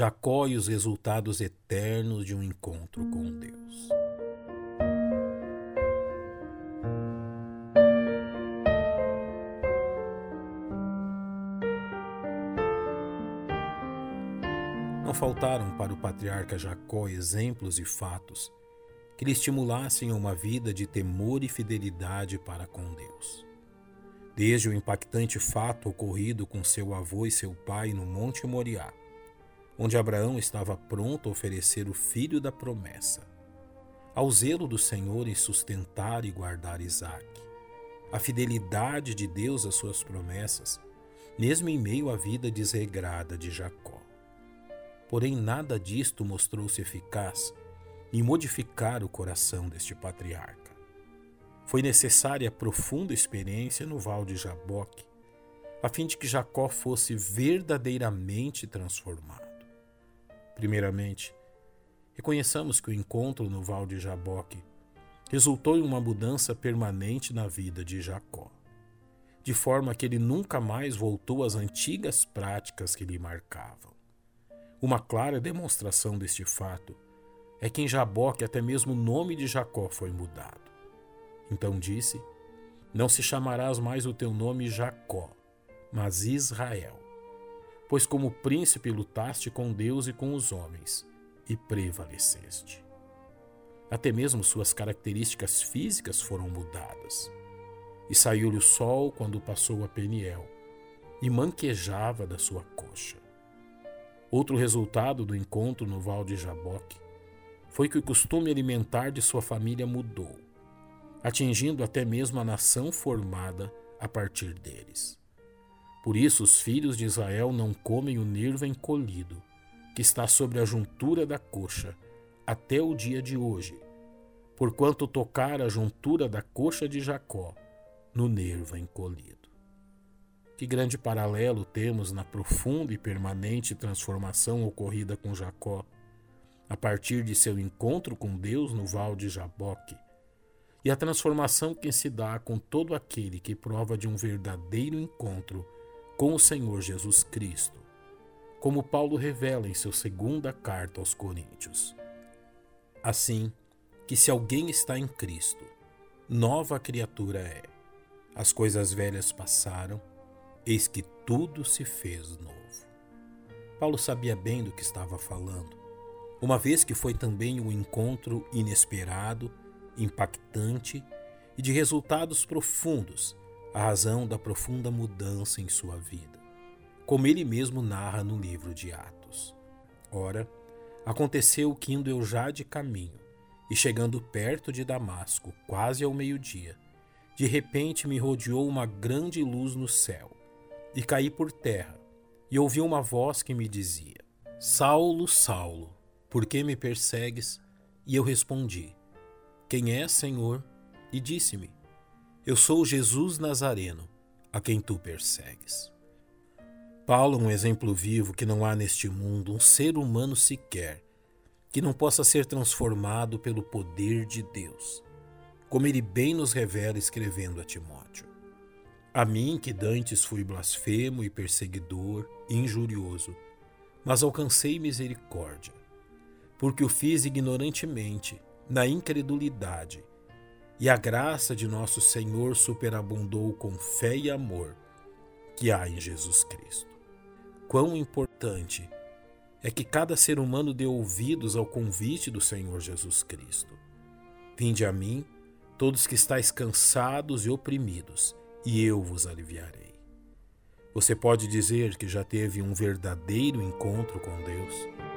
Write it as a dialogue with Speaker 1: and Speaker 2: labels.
Speaker 1: Jacó e os resultados eternos de um encontro com Deus. Não faltaram para o patriarca Jacó exemplos e fatos que lhe estimulassem uma vida de temor e fidelidade para com Deus. Desde o impactante fato ocorrido com seu avô e seu pai no Monte Moriá, onde Abraão estava pronto a oferecer o filho da promessa, ao zelo do Senhor em sustentar e guardar Isaque, a fidelidade de Deus às suas promessas, mesmo em meio à vida desregrada de Jacó. Porém, nada disto mostrou-se eficaz em modificar o coração deste patriarca. Foi necessária profunda experiência no Val de Jaboque, a fim de que Jacó fosse verdadeiramente transformado. Primeiramente, reconheçamos que o encontro no Val de Jaboque resultou em uma mudança permanente na vida de Jacó, de forma que ele nunca mais voltou às antigas práticas que lhe marcavam. Uma clara demonstração deste fato é que em Jaboque até mesmo o nome de Jacó foi mudado. Então disse: Não se chamarás mais o teu nome Jacó, mas Israel. Pois como príncipe lutaste com Deus e com os homens, e prevaleceste. Até mesmo suas características físicas foram mudadas. E saiu-lhe o sol quando passou a Peniel, e manquejava da sua coxa. Outro resultado do encontro no Val de Jaboque foi que o costume alimentar de sua família mudou atingindo até mesmo a nação formada a partir deles. Por isso, os filhos de Israel não comem o nervo encolhido, que está sobre a juntura da coxa, até o dia de hoje, porquanto tocar a juntura da coxa de Jacó no nervo encolhido. Que grande paralelo temos na profunda e permanente transformação ocorrida com Jacó, a partir de seu encontro com Deus no Val de Jaboque e a transformação que se dá com todo aquele que prova de um verdadeiro encontro com o Senhor Jesus Cristo, como Paulo revela em sua segunda carta aos Coríntios. Assim, que se alguém está em Cristo, nova criatura é. As coisas velhas passaram, eis que tudo se fez novo. Paulo sabia bem do que estava falando, uma vez que foi também um encontro inesperado impactante e de resultados profundos, a razão da profunda mudança em sua vida, como ele mesmo narra no livro de Atos. Ora, aconteceu que indo eu já de caminho, e chegando perto de Damasco, quase ao meio-dia, de repente me rodeou uma grande luz no céu, e caí por terra, e ouvi uma voz que me dizia: Saulo, Saulo, por que me persegues? E eu respondi: quem é, Senhor? E disse-me: Eu sou Jesus Nazareno, a quem tu persegues. Paulo é um exemplo vivo que não há neste mundo um ser humano sequer que não possa ser transformado pelo poder de Deus, como ele bem nos revela escrevendo a Timóteo. A mim, que dantes fui blasfemo e perseguidor, injurioso, mas alcancei misericórdia, porque o fiz ignorantemente na incredulidade. E a graça de nosso Senhor superabundou com fé e amor que há em Jesus Cristo. Quão importante é que cada ser humano dê ouvidos ao convite do Senhor Jesus Cristo. Vinde a mim, todos que estáis cansados e oprimidos, e eu vos aliviarei. Você pode dizer que já teve um verdadeiro encontro com Deus?